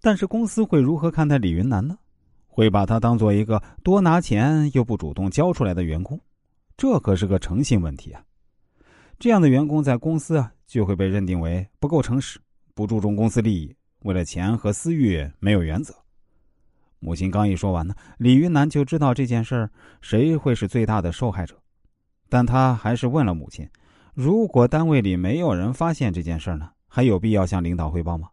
但是公司会如何看待李云南呢？会把他当做一个多拿钱又不主动交出来的员工，这可是个诚信问题啊！这样的员工在公司啊就会被认定为不够诚实，不注重公司利益，为了钱和私欲没有原则。母亲刚一说完呢，李云南就知道这件事儿谁会是最大的受害者，但他还是问了母亲：如果单位里没有人发现这件事儿呢，还有必要向领导汇报吗？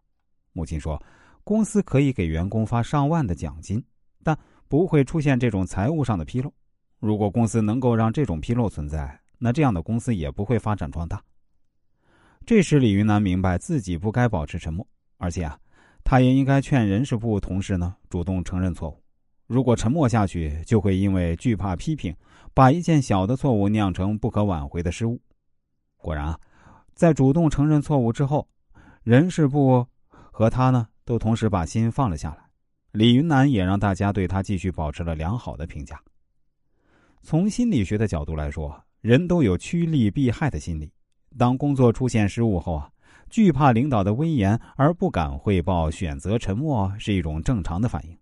母亲说：公司可以给员工发上万的奖金。但不会出现这种财务上的纰漏。如果公司能够让这种纰漏存在，那这样的公司也不会发展壮大。这时，李云南明白自己不该保持沉默，而且啊，他也应该劝人事部同事呢主动承认错误。如果沉默下去，就会因为惧怕批评，把一件小的错误酿成不可挽回的失误。果然啊，在主动承认错误之后，人事部和他呢都同时把心放了下来。李云南也让大家对他继续保持了良好的评价。从心理学的角度来说，人都有趋利避害的心理。当工作出现失误后啊，惧怕领导的威严而不敢汇报，选择沉默是一种正常的反应。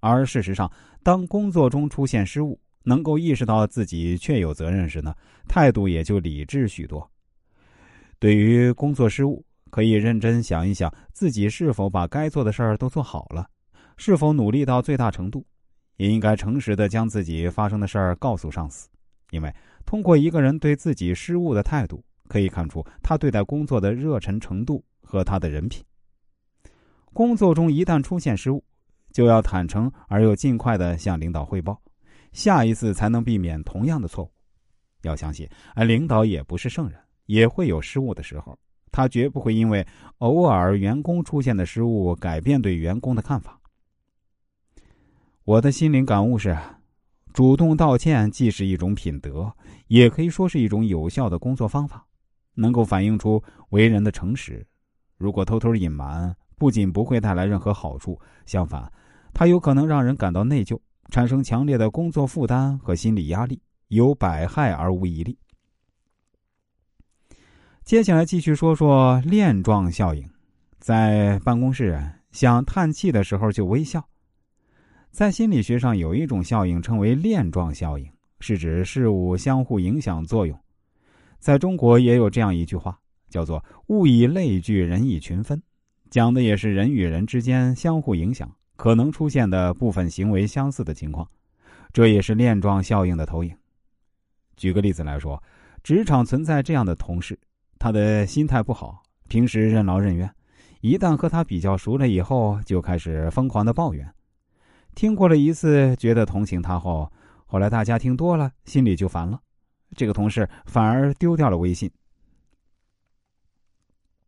而事实上，当工作中出现失误，能够意识到自己确有责任时呢，态度也就理智许多。对于工作失误，可以认真想一想，自己是否把该做的事儿都做好了。是否努力到最大程度，也应该诚实的将自己发生的事儿告诉上司，因为通过一个人对自己失误的态度，可以看出他对待工作的热忱程度和他的人品。工作中一旦出现失误，就要坦诚而又尽快的向领导汇报，下一次才能避免同样的错误。要相信，而领导也不是圣人，也会有失误的时候，他绝不会因为偶尔员工出现的失误改变对员工的看法。我的心灵感悟是：主动道歉既是一种品德，也可以说是一种有效的工作方法，能够反映出为人的诚实。如果偷偷隐瞒，不仅不会带来任何好处，相反，它有可能让人感到内疚，产生强烈的工作负担和心理压力，有百害而无一利。接下来继续说说链状效应，在办公室想叹气的时候就微笑。在心理学上，有一种效应称为链状效应，是指事物相互影响作用。在中国也有这样一句话，叫做“物以类聚，人以群分”，讲的也是人与人之间相互影响可能出现的部分行为相似的情况。这也是链状效应的投影。举个例子来说，职场存在这样的同事，他的心态不好，平时任劳任怨，一旦和他比较熟了以后，就开始疯狂的抱怨。听过了一次，觉得同情他后，后来大家听多了，心里就烦了。这个同事反而丢掉了微信，